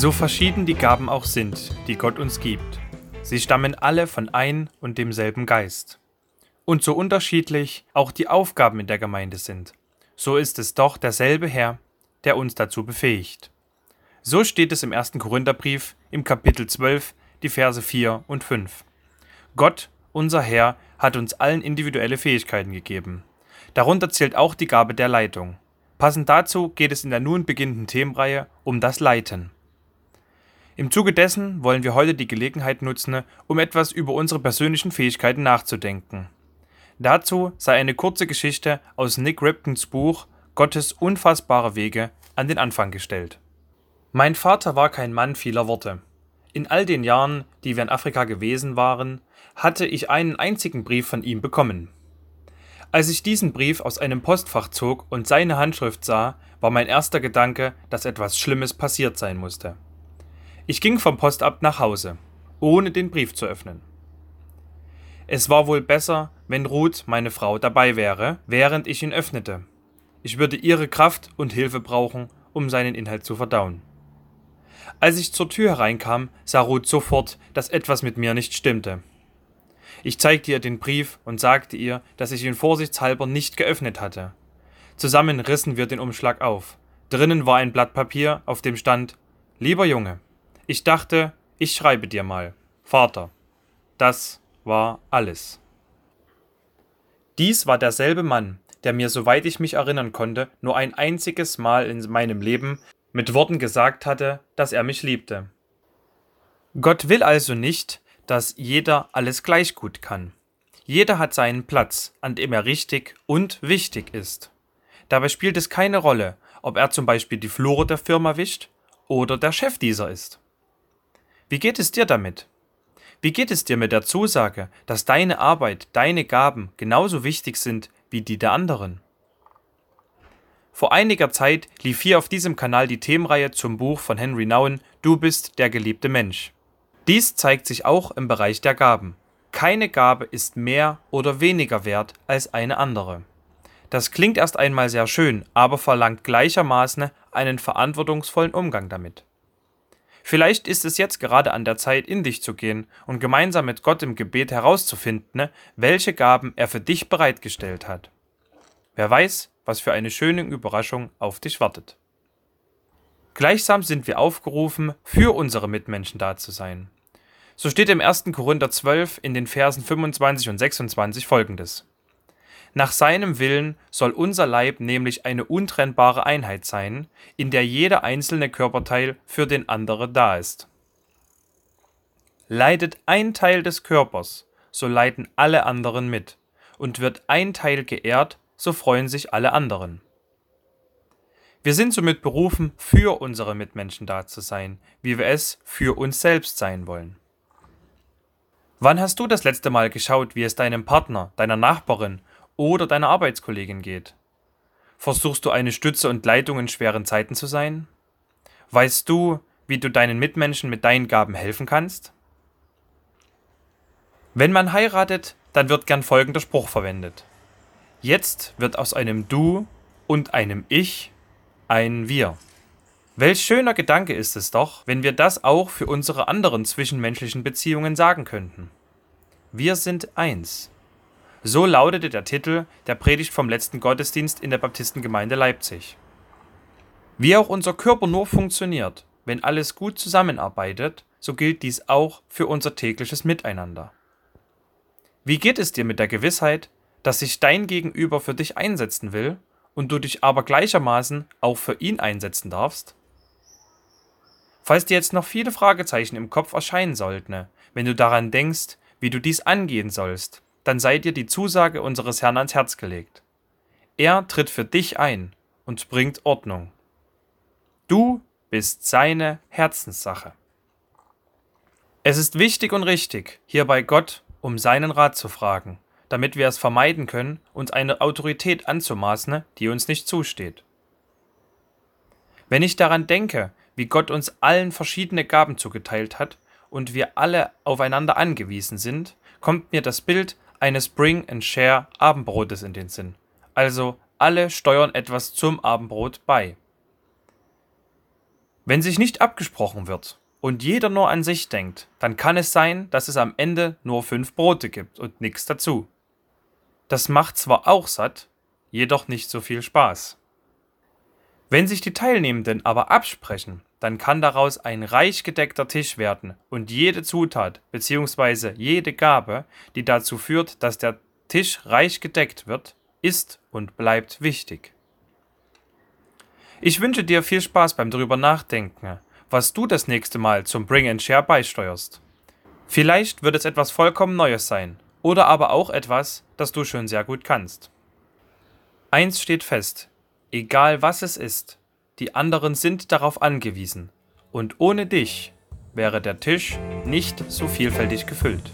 So verschieden die Gaben auch sind, die Gott uns gibt, sie stammen alle von ein und demselben Geist. Und so unterschiedlich auch die Aufgaben in der Gemeinde sind, so ist es doch derselbe Herr, der uns dazu befähigt. So steht es im ersten Korintherbrief im Kapitel 12, die Verse 4 und 5. Gott, unser Herr, hat uns allen individuelle Fähigkeiten gegeben. Darunter zählt auch die Gabe der Leitung. Passend dazu geht es in der nun beginnenden Themenreihe um das Leiten. Im Zuge dessen wollen wir heute die Gelegenheit nutzen, um etwas über unsere persönlichen Fähigkeiten nachzudenken. Dazu sei eine kurze Geschichte aus Nick Riptons Buch Gottes unfassbare Wege an den Anfang gestellt. Mein Vater war kein Mann vieler Worte. In all den Jahren, die wir in Afrika gewesen waren, hatte ich einen einzigen Brief von ihm bekommen. Als ich diesen Brief aus einem Postfach zog und seine Handschrift sah, war mein erster Gedanke, dass etwas Schlimmes passiert sein musste. Ich ging vom Postamt nach Hause, ohne den Brief zu öffnen. Es war wohl besser, wenn Ruth, meine Frau, dabei wäre, während ich ihn öffnete. Ich würde ihre Kraft und Hilfe brauchen, um seinen Inhalt zu verdauen. Als ich zur Tür hereinkam, sah Ruth sofort, dass etwas mit mir nicht stimmte. Ich zeigte ihr den Brief und sagte ihr, dass ich ihn vorsichtshalber nicht geöffnet hatte. Zusammen rissen wir den Umschlag auf. Drinnen war ein Blatt Papier, auf dem stand Lieber Junge, ich dachte, ich schreibe dir mal. Vater. Das war alles. Dies war derselbe Mann, der mir, soweit ich mich erinnern konnte, nur ein einziges Mal in meinem Leben mit Worten gesagt hatte, dass er mich liebte. Gott will also nicht, dass jeder alles gleich gut kann. Jeder hat seinen Platz, an dem er richtig und wichtig ist. Dabei spielt es keine Rolle, ob er zum Beispiel die Flure der Firma wischt oder der Chef dieser ist. Wie geht es dir damit? Wie geht es dir mit der Zusage, dass deine Arbeit, deine Gaben genauso wichtig sind wie die der anderen? Vor einiger Zeit lief hier auf diesem Kanal die Themenreihe zum Buch von Henry Nouwen Du bist der geliebte Mensch. Dies zeigt sich auch im Bereich der Gaben. Keine Gabe ist mehr oder weniger wert als eine andere. Das klingt erst einmal sehr schön, aber verlangt gleichermaßen einen verantwortungsvollen Umgang damit. Vielleicht ist es jetzt gerade an der Zeit, in dich zu gehen und gemeinsam mit Gott im Gebet herauszufinden, welche Gaben er für dich bereitgestellt hat. Wer weiß, was für eine schöne Überraschung auf dich wartet. Gleichsam sind wir aufgerufen, für unsere Mitmenschen da zu sein. So steht im 1. Korinther 12 in den Versen 25 und 26 folgendes. Nach seinem Willen soll unser Leib nämlich eine untrennbare Einheit sein, in der jeder einzelne Körperteil für den anderen da ist. Leidet ein Teil des Körpers, so leiden alle anderen mit, und wird ein Teil geehrt, so freuen sich alle anderen. Wir sind somit berufen, für unsere Mitmenschen da zu sein, wie wir es für uns selbst sein wollen. Wann hast du das letzte Mal geschaut, wie es deinem Partner, deiner Nachbarin oder deiner Arbeitskollegin geht? Versuchst du eine Stütze und Leitung in schweren Zeiten zu sein? Weißt du, wie du deinen Mitmenschen mit deinen Gaben helfen kannst? Wenn man heiratet, dann wird gern folgender Spruch verwendet. Jetzt wird aus einem Du und einem Ich ein Wir. Welch schöner Gedanke ist es doch, wenn wir das auch für unsere anderen zwischenmenschlichen Beziehungen sagen könnten. Wir sind eins. So lautete der Titel der Predigt vom letzten Gottesdienst in der Baptistengemeinde Leipzig. Wie auch unser Körper nur funktioniert, wenn alles gut zusammenarbeitet, so gilt dies auch für unser tägliches Miteinander. Wie geht es dir mit der Gewissheit, dass sich dein Gegenüber für dich einsetzen will und du dich aber gleichermaßen auch für ihn einsetzen darfst? Falls dir jetzt noch viele Fragezeichen im Kopf erscheinen sollten, wenn du daran denkst, wie du dies angehen sollst, dann sei dir die Zusage unseres Herrn ans Herz gelegt. Er tritt für dich ein und bringt Ordnung. Du bist seine Herzenssache. Es ist wichtig und richtig, hier bei Gott um seinen Rat zu fragen, damit wir es vermeiden können, uns eine Autorität anzumaßen, die uns nicht zusteht. Wenn ich daran denke, wie Gott uns allen verschiedene Gaben zugeteilt hat und wir alle aufeinander angewiesen sind, kommt mir das Bild eines Bring and Share Abendbrotes in den Sinn. Also alle steuern etwas zum Abendbrot bei. Wenn sich nicht abgesprochen wird und jeder nur an sich denkt, dann kann es sein, dass es am Ende nur fünf Brote gibt und nichts dazu. Das macht zwar auch satt, jedoch nicht so viel Spaß. Wenn sich die Teilnehmenden aber absprechen, dann kann daraus ein reich gedeckter Tisch werden und jede Zutat bzw. jede Gabe, die dazu führt, dass der Tisch reich gedeckt wird, ist und bleibt wichtig. Ich wünsche dir viel Spaß beim drüber nachdenken, was du das nächste Mal zum Bring and Share beisteuerst. Vielleicht wird es etwas vollkommen Neues sein oder aber auch etwas, das du schon sehr gut kannst. Eins steht fest, egal was es ist, die anderen sind darauf angewiesen und ohne dich wäre der Tisch nicht so vielfältig gefüllt.